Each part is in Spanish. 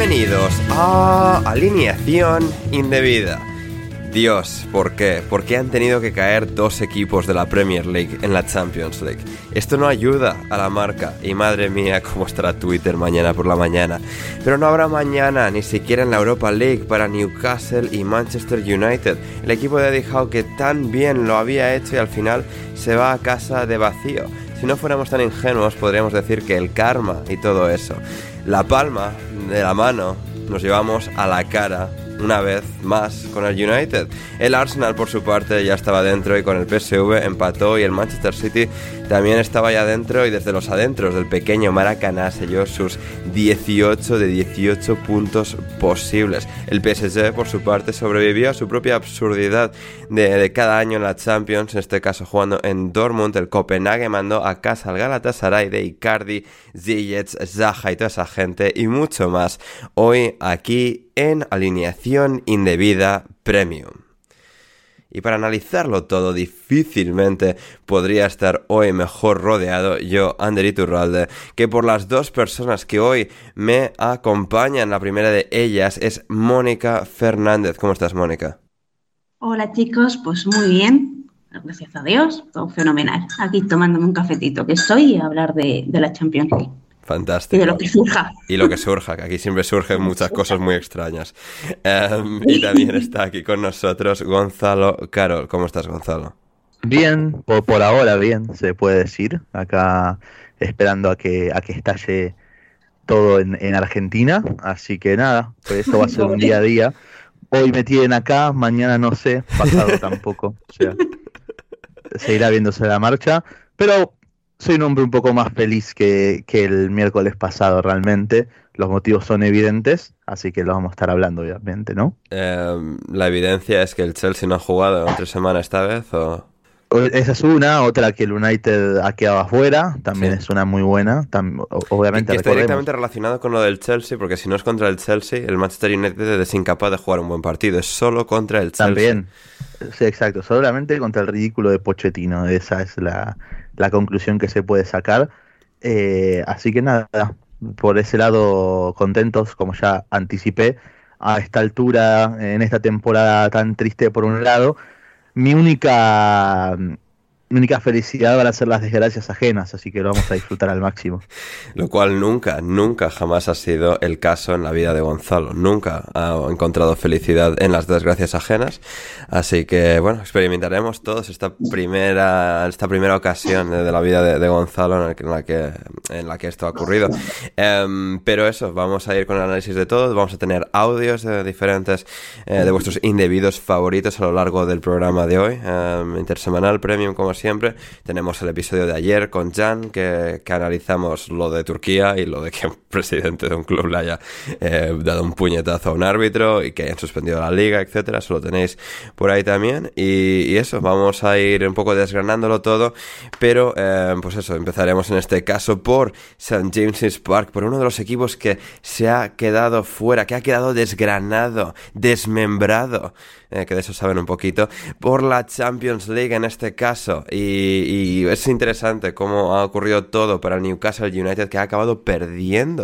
Bienvenidos a Alineación Indebida. Dios, ¿por qué? ¿Por qué han tenido que caer dos equipos de la Premier League en la Champions League? Esto no ayuda a la marca y madre mía cómo estará Twitter mañana por la mañana. Pero no habrá mañana ni siquiera en la Europa League para Newcastle y Manchester United. El equipo de Eddie que tan bien lo había hecho y al final se va a casa de vacío. Si no fuéramos tan ingenuos podríamos decir que el karma y todo eso. La palma de la mano nos llevamos a la cara una vez más con el United. El Arsenal por su parte ya estaba dentro y con el PSV empató y el Manchester City también estaba ya dentro y desde los adentros del pequeño Maracaná selló sus 18 de 18 puntos posibles. El PSG por su parte sobrevivió a su propia absurdidad de, de cada año en la Champions, en este caso jugando en Dortmund. El Copenhague mandó a casa al Galatasaray de Icardi, Ziyech, Zaha y toda esa gente y mucho más. Hoy aquí en alineación indebida premium. Y para analizarlo todo, difícilmente podría estar hoy mejor rodeado yo, Ander Iturralde, que por las dos personas que hoy me acompañan. La primera de ellas es Mónica Fernández. ¿Cómo estás, Mónica? Hola chicos, pues muy bien, gracias a Dios, todo fenomenal. Aquí tomándome un cafetito que estoy y a hablar de, de la Champions League. Fantástico. Y de lo que surja. Y lo que surja, que aquí siempre surgen muchas cosas muy extrañas. Um, y también está aquí con nosotros Gonzalo Carol. ¿Cómo estás, Gonzalo? Bien, por, por ahora bien, se puede decir. Acá esperando a que, a que estalle todo en, en Argentina. Así que nada, pues esto va a ser un día a día. Hoy me tienen acá, mañana no sé, pasado tampoco. O sea, seguirá viéndose la marcha. Pero soy un hombre un poco más feliz que, que, el miércoles pasado realmente. Los motivos son evidentes, así que lo vamos a estar hablando obviamente, ¿no? Eh, la evidencia es que el Chelsea no ha jugado entre semana esta vez o... Esa es una, otra que el United ha quedado afuera, también Sí. es una muy buena, tam- obviamente que está directamente relacionado con lo del Chelsea, porque si no es contra el Chelsea, el Manchester United es incapaz de jugar un buen partido, es solo contra el Chelsea. También, sí, exacto, solamente contra el ridículo de Pochettino, esa es la, la conclusión que se puede sacar. Eh, así que nada, por ese lado contentos, como ya anticipé, a esta altura, en esta temporada tan triste por un lado, mi única única felicidad van a ser las desgracias ajenas, así que lo vamos a disfrutar al máximo. Lo cual nunca, nunca jamás ha sido el caso en la vida de Gonzalo. Nunca ha encontrado felicidad en las desgracias ajenas. Así que, bueno, experimentaremos todos esta primera, esta primera ocasión de la vida de, Gonzalo en, la que, en la que esto ha ocurrido. Em, pero eso, vamos a ir con el análisis de todo. Vamos a tener audios de diferentes, eh, de vuestros indebidos favoritos a lo largo del programa de hoy. Em, intersemanal, premium, como siempre. Tenemos el episodio de ayer con Jan, que, analizamos lo de Turquía y lo de que presidente de un club le haya eh, dado un puñetazo a un árbitro y que hayan suspendido la liga, etcétera. Eso lo tenéis por ahí también. Y, eso, vamos a ir un poco desgranándolo todo. Pero, eh, pues eso, empezaremos en este caso por St. James's Park, por uno de los equipos que se ha quedado fuera, que ha quedado desgranado, desmembrado. Eh, que de eso saben un poquito, por la Champions League en este caso. Y, es interesante cómo ha ocurrido todo para el Newcastle United que ha acabado perdiendo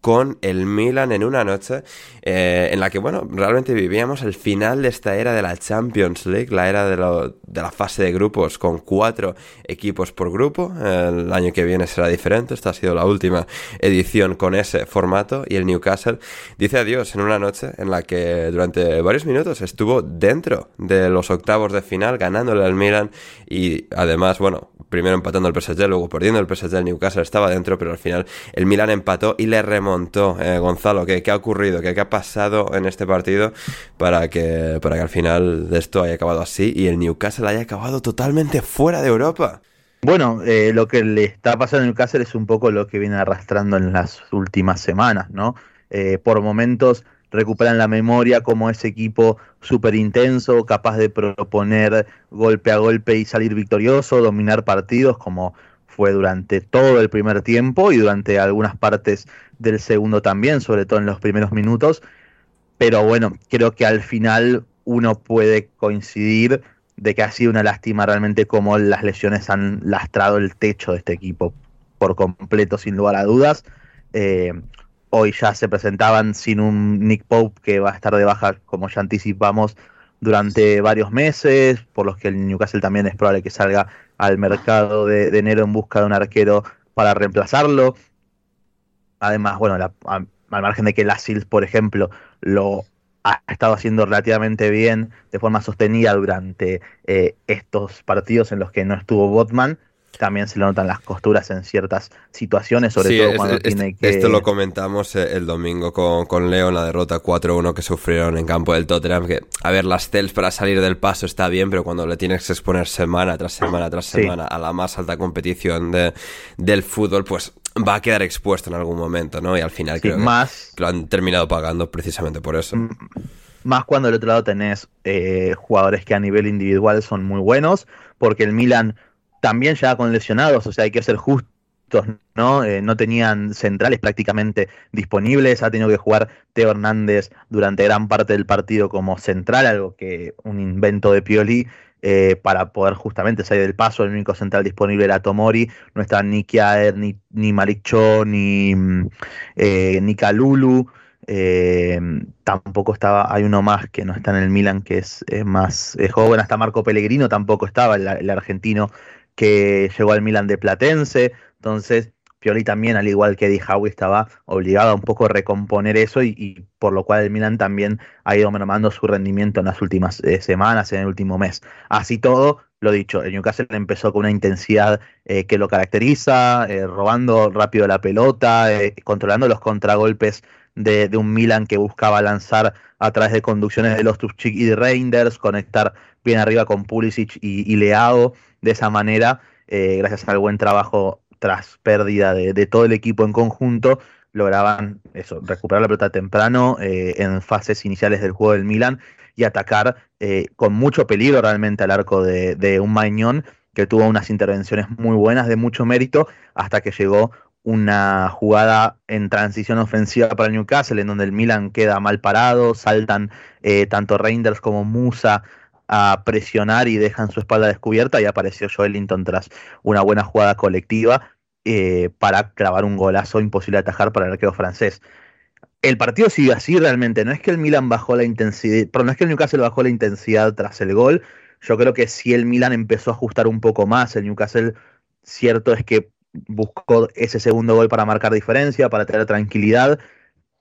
con el Milan en una noche eh, en la que, bueno, realmente vivíamos el final de esta era de la Champions League, la era de, de, la fase de grupos con cuatro equipos por grupo. El año que viene será diferente, esta ha sido la última edición con ese formato y el Newcastle dice adiós en una noche en la que durante varios minutos estuvo dentro de los octavos de final, ganándole al Milan y además, bueno, primero empatando el PSG, luego perdiendo el PSG, el Newcastle estaba dentro, pero al final el Milan empató y le remontó. Eh, Gonzalo, ¿qué, ¿qué, ha ocurrido? ¿Qué, ¿Qué, ha pasado en este partido para que, para que al final de esto haya acabado así y el Newcastle haya acabado totalmente fuera de Europa? Bueno, eh, lo que le está pasando al Newcastle es un poco lo que viene arrastrando en las últimas semanas, ¿no? Eh, por momentos recuperan la memoria como ese equipo súper intenso, capaz de proponer golpe a golpe y salir victorioso, dominar partidos como fue durante todo el primer tiempo y durante algunas partes del segundo también, sobre todo en los primeros minutos. Pero bueno, creo que al final uno puede coincidir de que ha sido una lástima realmente como las lesiones han lastrado el techo de este equipo por completo, sin lugar a dudas. Eh, hoy ya se presentaban sin un Nick Pope que va a estar de baja, como ya anticipamos, durante varios meses, por los que el Newcastle también es probable que salga al mercado de, enero en busca de un arquero para reemplazarlo. Además, bueno, al margen de que la SILS, por ejemplo, lo ha estado haciendo relativamente bien de forma sostenida durante eh, estos partidos en los que no estuvo Botman, también se le notan las costuras en ciertas situaciones, sobre todo cuando tiene que... Esto lo comentamos eh, el domingo con, con Leo en la derrota 4-1 que sufrieron en campo del Tottenham, que, a ver, las Cels para salir del paso está bien, pero cuando le tienes que exponer semana tras semana tras semana a la más alta competición de, del fútbol, pues va a quedar expuesto en algún momento, ¿no? Y al final creo más, que lo han terminado pagando precisamente por eso. Más cuando del otro lado tenés eh, jugadores que a nivel individual son muy buenos, porque el Milan también ya con lesionados, o sea, hay que ser justos, ¿no? Eh, no tenían centrales prácticamente disponibles, ha tenido que jugar Teo Hernández durante gran parte del partido como central, algo que un invento de Pioli. Eh, para poder justamente salir del paso, el único central disponible era Tomori, no está ni Kiaer, ni, ni Malik Cho, ni, mm, eh, ni Kalulu, tampoco estaba, hay uno más que no está en el Milan, que es, más joven, hasta Marco Pellegrino tampoco estaba, el argentino que llegó al Milan de Platense, entonces Pioli también, al igual que Di Howie, estaba obligado a un poco recomponer eso y, por lo cual el Milan también ha ido mermando su rendimiento en las últimas eh, semanas, en el último mes. Así todo, lo dicho, el Newcastle empezó con una intensidad eh, que lo caracteriza, eh, robando rápido la pelota, controlando los contragolpes de, un Milan que buscaba lanzar a través de conducciones de los Tufchik y de Reinders, conectar bien arriba con Pulisic y, Leao de esa manera, eh, gracias al buen trabajo tras pérdida de, todo el equipo en conjunto, lograban eso, recuperar la pelota temprano eh, en fases iniciales del juego del Milan y atacar eh, con mucho peligro realmente al arco de, un Mañón que tuvo unas intervenciones muy buenas de mucho mérito hasta que llegó una jugada en transición ofensiva para Newcastle en donde el Milan queda mal parado, saltan tanto Reinders como Musa a presionar y dejan su espalda descubierta y apareció Joelinton tras una buena jugada colectiva eh, para clavar un golazo imposible de atajar para el arquero francés. El partido sigue así realmente, no es que el Milan bajó la intensidad, pero no es que el Newcastle bajó la intensidad tras el gol, yo creo que si el Milan empezó a ajustar un poco más, el Newcastle, cierto es que buscó ese segundo gol para marcar diferencia, para tener tranquilidad,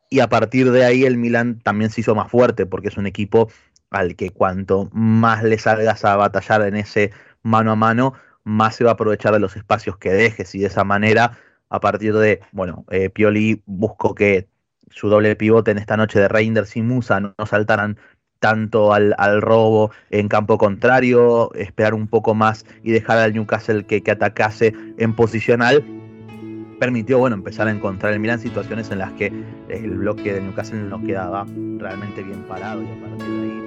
y a partir de ahí el Milan también se hizo más fuerte, porque es un equipo al que cuanto más le salgas a batallar en ese mano a mano, más se va a aprovechar de los espacios que dejes, y de esa manera, a partir de, bueno, eh, Pioli buscó que su doble pivote en esta noche de Reinders y Musa no saltaran tanto al, robo en campo contrario, esperar un poco más y dejar al Newcastle que, que atacase en posicional, permitió bueno, empezar a encontrar el Milan situaciones en las que el bloque de Newcastle no quedaba realmente bien parado y a partir de ahí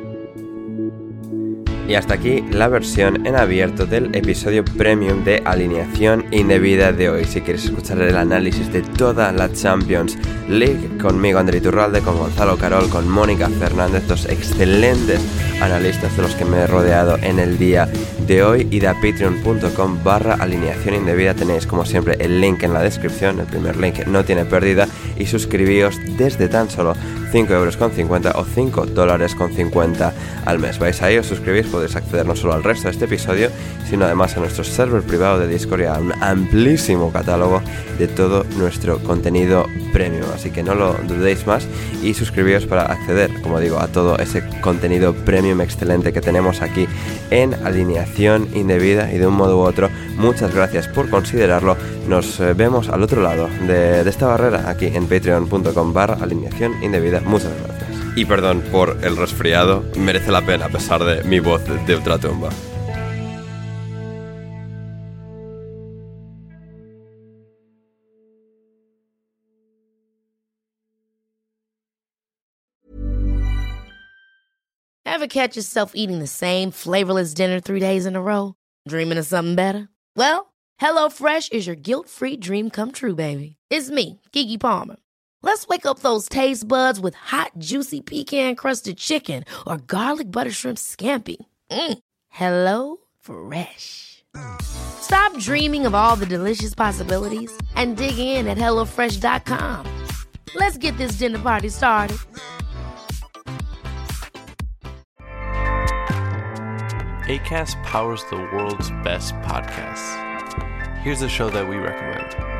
y hasta aquí la versión en abierto del episodio premium de Alineación Indebida de hoy. Si quieres escuchar el análisis de toda la Champions League, conmigo André Turralde, con Gonzalo Carol, con Mónica Fernández, dos excelentes analistas de los que me he rodeado en el día de hoy, y a patreon.com barra alineación indebida. Tenéis como siempre el link en la descripción, el primer link no tiene pérdida, y suscribíos desde tan solo 5 euros con 50 o 5 dólares con 50 al mes. Vais ahí, os suscribís, podéis acceder no solo al resto de este episodio, sino además a nuestro server privado de Discord y a un amplísimo catálogo de todo nuestro contenido premium. Así que no lo dudéis más y suscribíos para acceder, como digo, a todo ese contenido premium excelente que tenemos aquí en alineación indebida y de un modo u otro. Muchas gracias por considerarlo. Nos eh, vemos al otro lado de, de esta barrera aquí en patreon.com barra alineación indebida Muchas gracias. Y perdón por el resfriado, merece la pena a pesar de mi voz de ultratumba. Ever catch yourself eating the same flavorless dinner three days in a row? Dreaming of something better? Well, HelloFresh is your guilt-free dream come true, baby. It's me, Kiki Palmer. Let's wake up those taste buds with hot, juicy pecan crusted chicken or garlic butter shrimp scampi. Mm. Hello Fresh. Stop dreaming of all the delicious possibilities and dig in at HelloFresh.com. Let's get this dinner party started. ACAST powers the world's best podcasts. Here's a show that we recommend.